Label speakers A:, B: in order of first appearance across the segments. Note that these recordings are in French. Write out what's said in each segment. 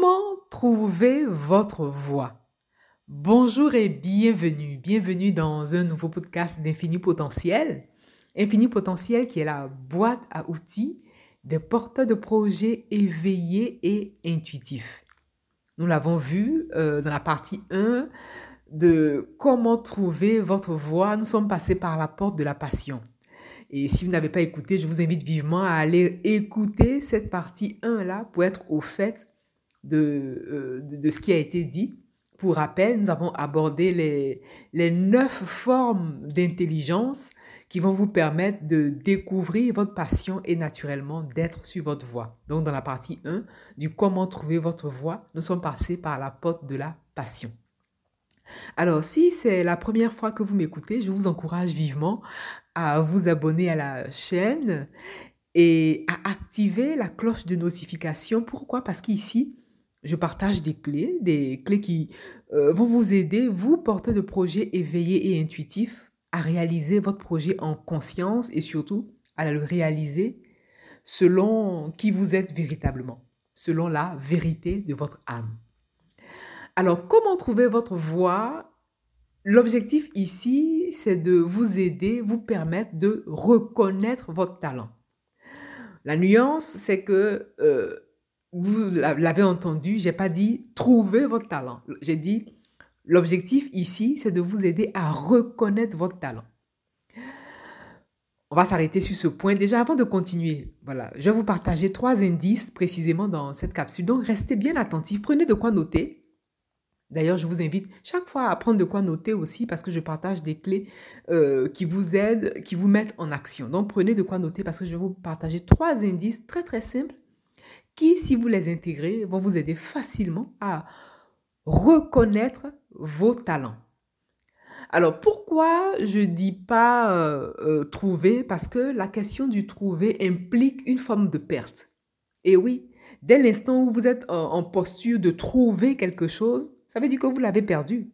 A: Comment trouver votre voix? Bonjour et bienvenue. Bienvenue dans un nouveau podcast d'Infini Potentiel. Infini Potentiel qui est la boîte à outils des porteurs de projets éveillés et intuitifs. Nous l'avons vu euh, dans la partie 1 de comment trouver votre voix. Nous sommes passés par la porte de la passion. Et si vous n'avez pas écouté, je vous invite vivement à aller écouter cette partie 1 là pour être au fait euh, de, de, ce qui a été dit. Pour rappel, nous avons abordé les, les neuf formes d'intelligence qui vont vous permettre de découvrir votre passion et naturellement d'être sur votre voie. Donc, dans la partie 1 du comment trouver votre voie, nous sommes passés par la porte de la passion. Alors, si c'est la première fois que vous m'écoutez, je vous encourage vivement à vous abonner à la chaîne et à activer la cloche de notification. Pourquoi? Parce qu'ici, je partage des clés, des clés qui euh, vont vous aider, vous, porteurs de projets éveillés et intuitifs, à réaliser votre projet en conscience et surtout à le réaliser selon qui vous êtes véritablement, selon la vérité de votre âme. Alors, comment trouver votre voie? L'objectif ici, c'est de vous aider, vous permettre de reconnaître votre talent. La nuance, c'est que euh, vous l'avez entendu, j'ai pas dit trouver votre talent. J'ai dit l'objectif ici, c'est de vous aider à reconnaître votre talent. On va s'arrêter sur ce point. Déjà, avant de continuer, voilà, je vais vous partager trois indices précisément dans cette capsule. Donc, restez bien attentifs. Prenez de quoi noter. D'ailleurs, je vous invite chaque fois à prendre de quoi noter aussi parce que je partage des clés euh, qui vous aident, qui vous mettent en action. Donc, prenez de quoi noter parce que je vais vous partager trois indices très, très simples qui, si vous les intégrez, vont vous aider facilement à reconnaître vos talents. Alors pourquoi je dis pas euh, euh, trouver? Parce que la question du trouver implique une forme de perte. Et oui, dès l'instant où vous êtes en, posture de trouver quelque chose, ça veut dire que vous l'avez perdu.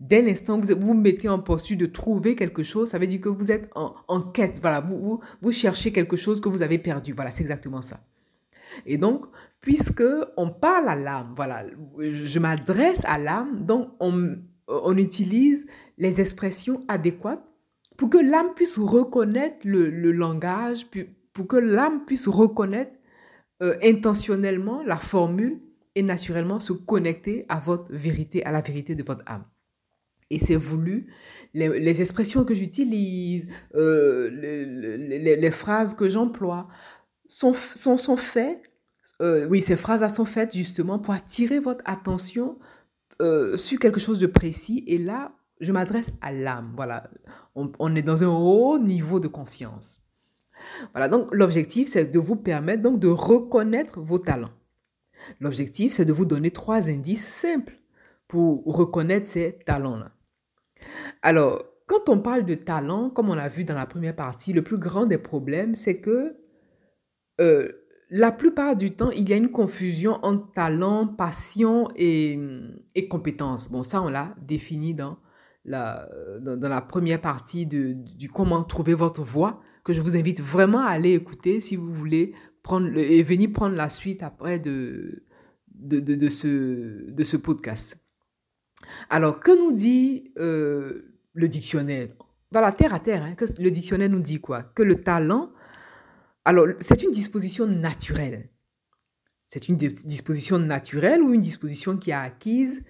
A: Dès l'instant où vous vous mettez en posture de trouver quelque chose, ça veut dire que vous êtes en, quête. Voilà, vous, vous cherchez quelque chose que vous avez perdu. Voilà, c'est exactement ça. Et donc, puisque on parle à l'âme, voilà, je m'adresse à l'âme, donc on, on, utilise les expressions adéquates pour que l'âme puisse reconnaître le, le, langage, pour que l'âme puisse reconnaître euh, intentionnellement la formule et naturellement se connecter à votre vérité, à la vérité de votre âme. Et c'est voulu. Les, les, expressions que j'utilise, euh, les, les, les, phrases que j'emploie sont, sont, sont faites euh, oui, ces phrases sont faites justement pour attirer votre attention euh, sur quelque chose de précis. Et là, je m'adresse à l'âme. Voilà, on, est dans un haut niveau de conscience. Voilà, donc l'objectif, c'est de vous permettre donc de reconnaître vos talents. L'objectif, c'est de vous donner trois indices simples pour reconnaître ces talents-là. Alors, quand on parle de talent, comme on l'a vu dans la première partie, le plus grand des problèmes, c'est que euh, la plupart du temps, il y a une confusion entre talent, passion et, et compétence. Bon, ça, on l'a défini dans la, dans, la première partie de, du comment trouver votre voix, que je vous invite vraiment à aller écouter si vous voulez et venir prendre la suite après de, de, de, ce, de ce podcast. Alors, que nous dit euh, le dictionnaire? Voilà, terre à terre, hein, que le dictionnaire nous dit quoi? Que le talent, alors, c'est une disposition naturelle. C'est une disposition naturelle ou une disposition qui est acquise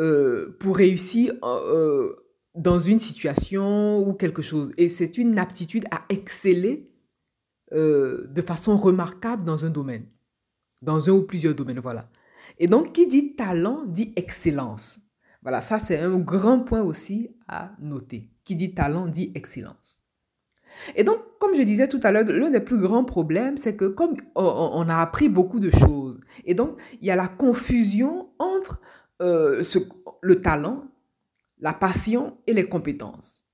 A: euh, pour réussir euh, dans une situation ou quelque chose. Et c'est une aptitude à exceller euh, de façon remarquable dans un domaine, dans un ou plusieurs domaines, voilà. Et donc, qui dit talent dit excellence. Voilà, ça c'est un grand point aussi à noter. Qui dit talent dit excellence. Et donc, comme je disais tout à l'heure, l'un des plus grands problèmes, c'est que comme on a appris beaucoup de choses, et donc il y a la confusion entre euh, le talent, la passion et les compétences.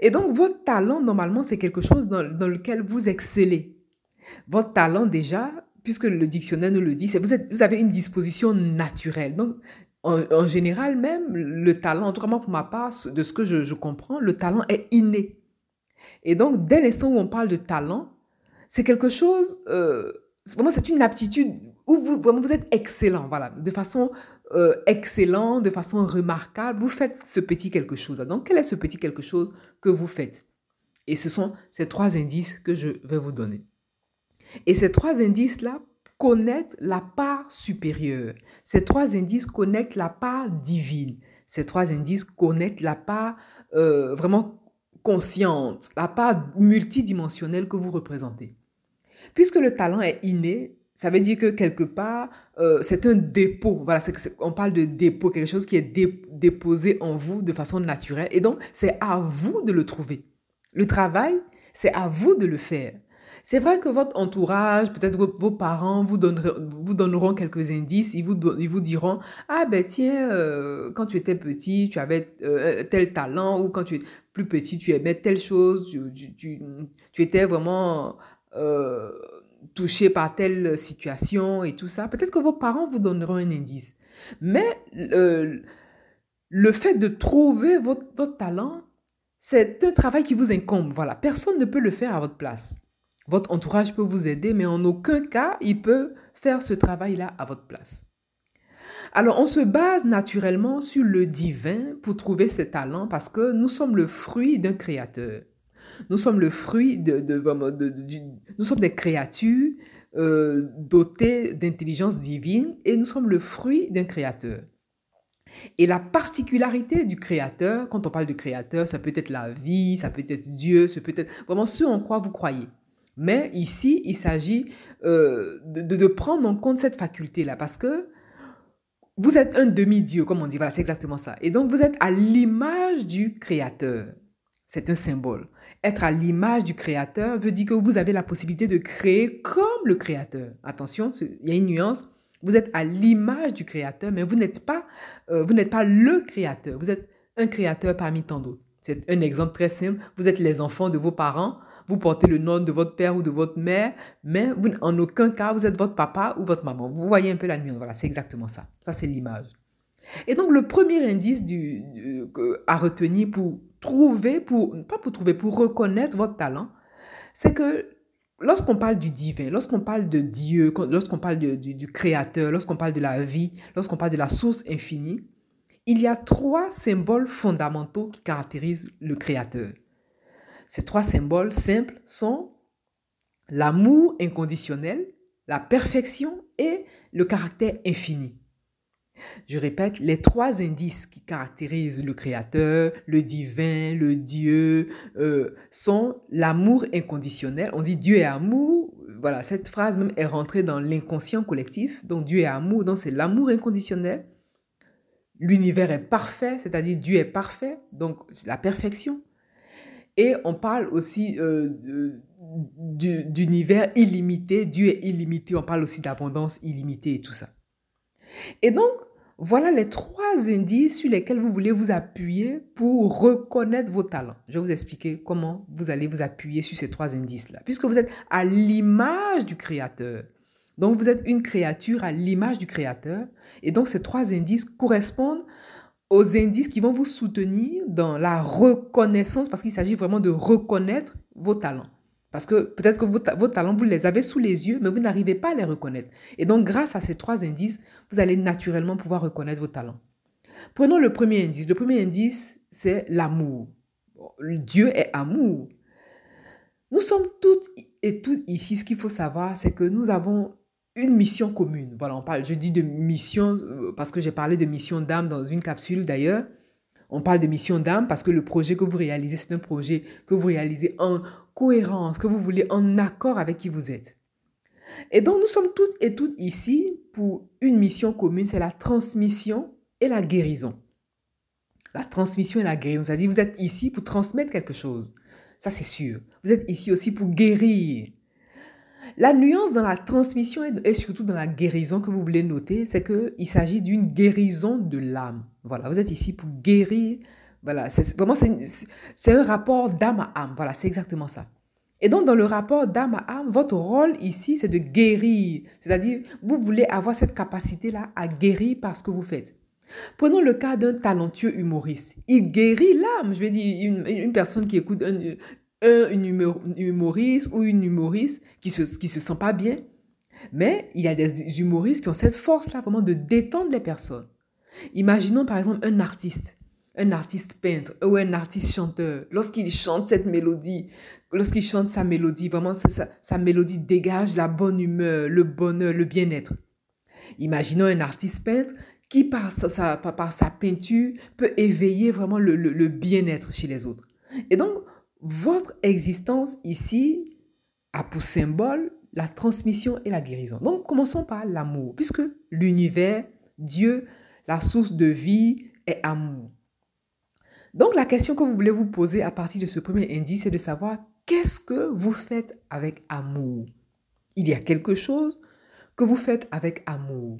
A: Et donc, votre talent, normalement, c'est quelque chose dans, lequel vous excellez. Votre talent, déjà, puisque le dictionnaire nous le dit, c'est vous, vous avez une disposition naturelle. Donc, en, général, même, le talent, en tout cas, moi, pour ma part, de ce que je comprends, le talent est inné. Et donc, dès l'instant où on parle de talent, c'est quelque chose, euh, vraiment, c'est une aptitude où vous, vraiment, vous êtes excellent, voilà, de façon euh, excellente, de façon remarquable, vous faites ce petit quelque chose. Donc, quel est ce petit quelque chose que vous faites? Et ce sont ces trois indices que je vais vous donner. Et ces trois indices-là connectent la part supérieure. Ces trois indices connectent la part divine. Ces trois indices connectent la part euh, vraiment consciente, la part multidimensionnelle que vous représentez. Puisque le talent est inné, ça veut dire que quelque part, euh, c'est un dépôt. Voilà, on parle de dépôt, quelque chose qui est déposé en vous de façon naturelle. Et donc, c'est à vous de le trouver. Le travail, c'est à vous de le faire. C'est vrai que votre entourage, peut-être vos, parents vous donneront, quelques indices. Ils vous, diront, ah ben tiens, euh, quand tu étais petit, tu avais euh, tel talent, ou quand tu es plus petit, tu aimais telle chose, tu, étais vraiment touché par telle situation et tout ça, peut-être que vos parents vous donneront un indice. Mais le fait de trouver votre, votre talent, c'est un travail qui vous incombe. Voilà, personne ne peut le faire à votre place. Votre entourage peut vous aider, mais en aucun cas, il peut faire ce travail-là à votre place. Alors, on se base naturellement sur le divin pour trouver ce talent parce que nous sommes le fruit d'un créateur. Nous sommes le fruit de, nous sommes des créatures euh, dotées d'intelligence divine et nous sommes le fruit d'un créateur. Et la particularité du créateur, quand on parle du créateur, ça peut être la vie, ça peut être Dieu, ça peut être vraiment ce en quoi vous croyez. Mais ici, il s'agit euh, de, prendre en compte cette faculté-là parce que vous êtes un demi-dieu, comme on dit. Voilà, c'est exactement ça. Et donc, vous êtes à l'image du créateur. C'est un symbole. Être à l'image du Créateur veut dire que vous avez la possibilité de créer comme le Créateur. Attention, il y a une nuance. Vous êtes à l'image du Créateur, mais vous n'êtes pas, euh, vous n'êtes pas le Créateur. Vous êtes un Créateur parmi tant d'autres. C'est un exemple très simple. Vous êtes les enfants de vos parents. Vous portez le nom de votre père ou de votre mère, mais vous, en aucun cas, vous êtes votre papa ou votre maman. Vous voyez un peu la nuance. Voilà, c'est exactement ça. Ça, c'est l'image. Et donc, le premier indice à retenir pour trouver, pour, pas pour trouver, pour reconnaître votre talent, c'est que lorsqu'on parle du divin, lorsqu'on parle de Dieu, lorsqu'on parle du Créateur, lorsqu'on parle de la vie, lorsqu'on parle de la source infinie, il y a trois symboles fondamentaux qui caractérisent le Créateur. Ces trois symboles simples sont l'amour inconditionnel, la perfection et le caractère infini. Je répète, les trois indices qui caractérisent le Créateur, le divin, le Dieu, euh, sont l'amour inconditionnel. On dit Dieu est amour. Voilà, cette phrase même est rentrée dans l'inconscient collectif. Donc Dieu est amour, donc c'est l'amour inconditionnel. L'univers est parfait, c'est-à-dire Dieu est parfait, donc c'est la perfection. Et on parle aussi euh, d'univers illimité, Dieu est illimité, on parle aussi d'abondance illimitée et tout ça. Et donc, voilà les trois indices sur lesquels vous voulez vous appuyer pour reconnaître vos talents. Je vais vous expliquer comment vous allez vous appuyer sur ces trois indices-là, puisque vous êtes à l'image du Créateur. Donc, vous êtes une créature à l'image du Créateur. Et donc, ces trois indices correspondent aux indices qui vont vous soutenir dans la reconnaissance, parce qu'il s'agit vraiment de reconnaître vos talents. Parce que peut-être que vos, talents, vous les avez sous les yeux, mais vous n'arrivez pas à les reconnaître. Et donc, grâce à ces trois indices, vous allez naturellement pouvoir reconnaître vos talents. Prenons le premier indice. Le premier indice, c'est l'amour. Dieu est amour. Nous sommes toutes et toutes ici. Ce qu'il faut savoir, c'est que nous avons une mission commune. Voilà, on parle, je dis de mission euh, parce que j'ai parlé de mission d'âme dans une capsule d'ailleurs. On parle de mission d'âme parce que le projet que vous réalisez, c'est un projet que vous réalisez en cohérence, que vous voulez en accord avec qui vous êtes. Et donc, nous sommes toutes et toutes ici pour une mission commune, c'est la transmission et la guérison. La transmission et la guérison, c'est-à-dire vous êtes ici pour transmettre quelque chose. Ça, c'est sûr. Vous êtes ici aussi pour guérir. La nuance dans la transmission et surtout dans la guérison que vous voulez noter, c'est qu'il s'agit d'une guérison de l'âme. Voilà, vous êtes ici pour guérir. Voilà, c'est vraiment c'est un rapport d'âme à âme. Voilà, c'est exactement ça. Et donc, dans le rapport d'âme à âme, votre rôle ici, c'est de guérir. C'est-à-dire, vous voulez avoir cette capacité-là à guérir par ce que vous faites. Prenons le cas d'un talentueux humoriste. Il guérit l'âme. Je vais dire, une, une personne qui écoute un, un humoriste ou une humoriste qui se, qui se sent pas bien, Mais il y a des humoristes qui ont cette force-là vraiment de détendre les personnes. Imaginons par exemple un artiste, un artiste peintre ou un artiste chanteur. Lorsqu'il chante cette mélodie, lorsqu'il chante sa mélodie, vraiment sa, sa mélodie dégage la bonne humeur, le bonheur, le bien-être. Imaginons un artiste peintre qui par sa, par sa peinture peut éveiller vraiment le, le bien-être chez les autres. Et donc, votre existence ici a pour symbole la transmission et la guérison. Donc, commençons par l'amour, puisque l'univers, Dieu, la source de vie est amour. Donc, la question que vous voulez vous poser à partir de ce premier indice, c'est de savoir qu'est-ce que vous faites avec amour? Il y a quelque chose que vous faites avec amour.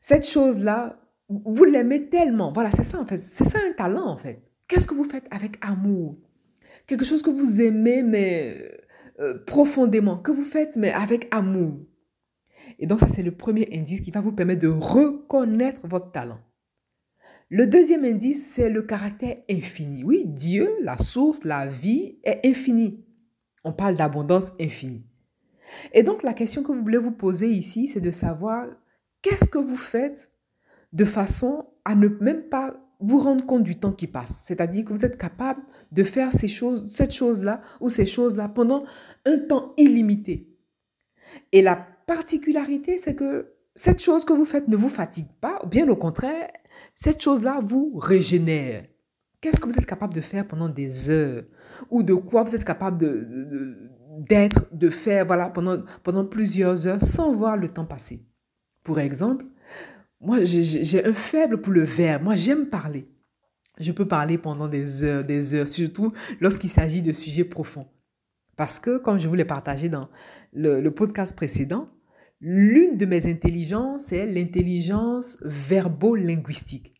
A: Cette chose-là, vous l'aimez tellement. Voilà, c'est ça en fait. C'est ça un talent en fait. Qu'est-ce que vous faites avec amour? Quelque chose que vous aimez, mais euh, profondément, que vous faites, mais avec amour. Et donc ça, c'est le premier indice qui va vous permettre de reconnaître votre talent. Le deuxième indice, c'est le caractère infini. Oui, Dieu, la source, la vie, est infini. On parle d'abondance infinie. Et donc la question que vous voulez vous poser ici, c'est de savoir qu'est-ce que vous faites de façon à ne même pas vous rendre compte du temps qui passe. C'est-à-dire que vous êtes capable de faire ces choses, cette chose-là ou ces choses-là pendant un temps illimité. Et la particularité, c'est que cette chose que vous faites ne vous fatigue pas, bien au contraire, cette chose-là vous régénère. Qu'est-ce que vous êtes capable de faire pendant des heures? Ou de quoi vous êtes capable d'être, de, de, faire voilà, pendant, pendant plusieurs heures sans voir le temps passer? Pour exemple, moi, j'ai un faible pour le verbe. Moi, j'aime parler. Je peux parler pendant des heures, des heures, surtout lorsqu'il s'agit de sujets profonds. Parce que, comme je vous l'ai partagé dans le, podcast précédent, l'une de mes intelligences est l'intelligence verbo-linguistique.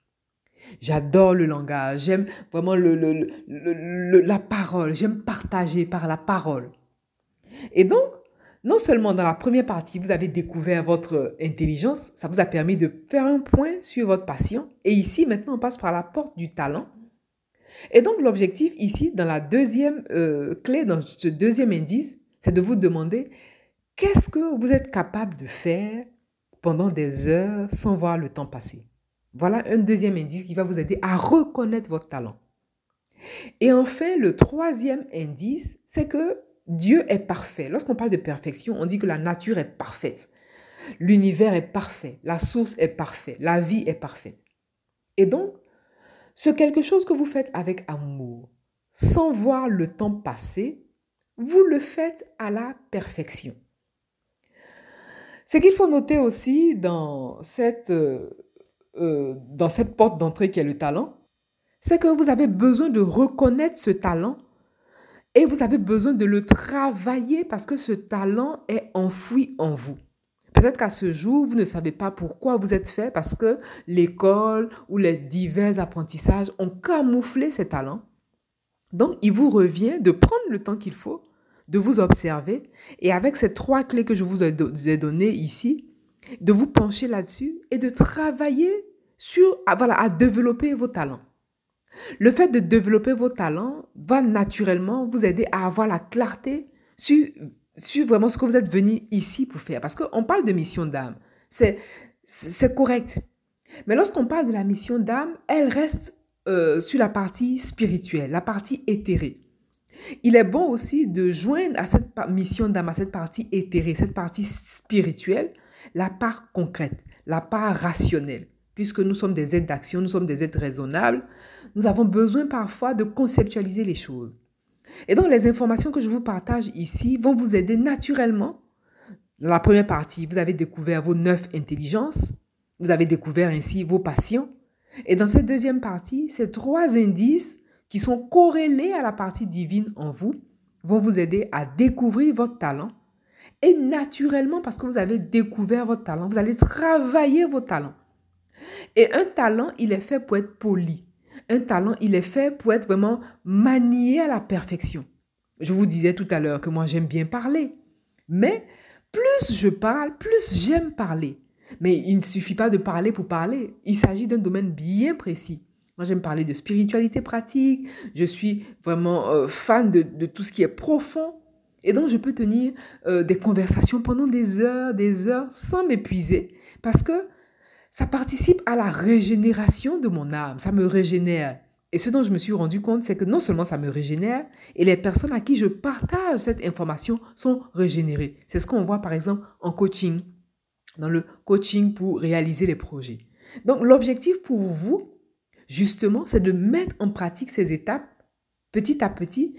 A: J'adore le langage, j'aime vraiment la parole, j'aime partager par la parole. Et donc, non seulement dans la première partie, vous avez découvert votre intelligence, ça vous a permis de faire un point sur votre passion. Et ici, maintenant, on passe par la porte du talent. Et donc, l'objectif ici, dans la deuxième euh, clé, dans ce deuxième indice, c'est de vous demander qu'est-ce que vous êtes capable de faire pendant des heures sans voir le temps passer? Voilà un deuxième indice qui va vous aider à reconnaître votre talent. Et enfin, le troisième indice, c'est que Dieu est parfait. Lorsqu'on parle de perfection, on dit que la nature est parfaite. L'univers est parfait. La source est parfaite. La vie est parfaite. Et donc, ce quelque chose que vous faites avec amour, sans voir le temps passer, vous le faites à la perfection. Ce qu'il faut noter aussi dans cette, euh, euh, dans cette porte d'entrée qui est le talent, c'est que vous avez besoin de reconnaître ce talent et vous avez besoin de le travailler parce que ce talent est enfoui en vous. Peut-être qu'à ce jour, vous ne savez pas pourquoi vous êtes fait parce que l'école ou les divers apprentissages ont camouflé ces talents. Donc, il vous revient de prendre le temps qu'il faut, de vous observer et avec ces trois clés que je vous ai données ici, de vous pencher là-dessus et de travailler sur, voilà, à développer vos talents. Le fait de développer vos talents va naturellement vous aider à avoir la clarté sur, sur vraiment ce que vous êtes venu ici pour faire. Parce qu'on parle de mission d'âme. C'est, correct. Mais lorsqu'on parle de la mission d'âme, elle reste euh, sur la partie spirituelle, la partie éthérée. Il est bon aussi de joindre à cette mission d'âme, à cette partie éthérée, cette partie spirituelle, la part concrète, la part rationnelle. Puisque nous sommes des êtres d'action, nous sommes des êtres raisonnables, nous avons besoin parfois de conceptualiser les choses. Et donc, les informations que je vous partage ici vont vous aider naturellement. Dans la première partie, vous avez découvert vos neuf intelligences. Vous avez découvert ainsi vos passions. Et dans cette deuxième partie, ces trois indices qui sont corrélés à la partie divine en vous vont vous aider à découvrir votre talent. Et naturellement, parce que vous avez découvert votre talent, vous allez travailler vos talents. Et un talent, il est fait pour être poli. Un talent, il est fait pour être vraiment manié à la perfection. Je vous disais tout à l'heure que moi, j'aime bien parler. Mais plus je parle, plus j'aime parler. Mais il ne suffit pas de parler pour parler. Il s'agit d'un domaine bien précis. Moi, j'aime parler de spiritualité pratique. Je suis vraiment euh, fan de, tout ce qui est profond. Et donc, je peux tenir euh, des conversations pendant des heures, des heures, sans m'épuiser, parce que ça participe à la régénération de mon âme, ça me régénère. Et ce dont je me suis rendu compte, c'est que non seulement ça me régénère, et les personnes à qui je partage cette information sont régénérées. C'est ce qu'on voit par exemple en coaching, dans le coaching pour réaliser les projets. Donc l'objectif pour vous, justement, c'est de mettre en pratique ces étapes petit à petit.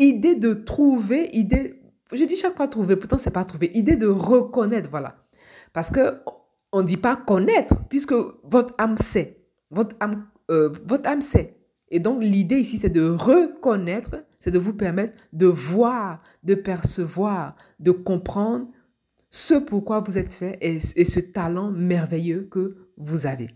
A: Idée de trouver, idée, je dis chaque fois trouver, pourtant c'est pas trouver, idée de reconnaître, voilà. Parce que on ne dit pas connaître, puisque votre âme sait. Votre âme, euh, votre âme sait. Et donc l'idée ici, c'est de reconnaître, c'est de vous permettre de voir, de percevoir, de comprendre ce pourquoi vous êtes fait et ce talent merveilleux que vous avez.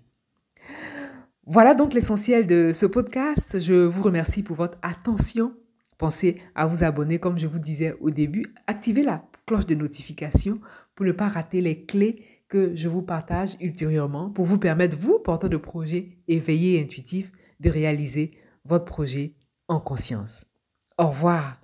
A: Voilà donc l'essentiel de ce podcast. Je vous remercie pour votre attention. Pensez à vous abonner, comme je vous disais au début. Activez la cloche de notification pour ne pas rater les clés que je vous partage ultérieurement pour vous permettre, vous, porteur de projet éveillé et intuitif, de réaliser votre projet en conscience. Au revoir.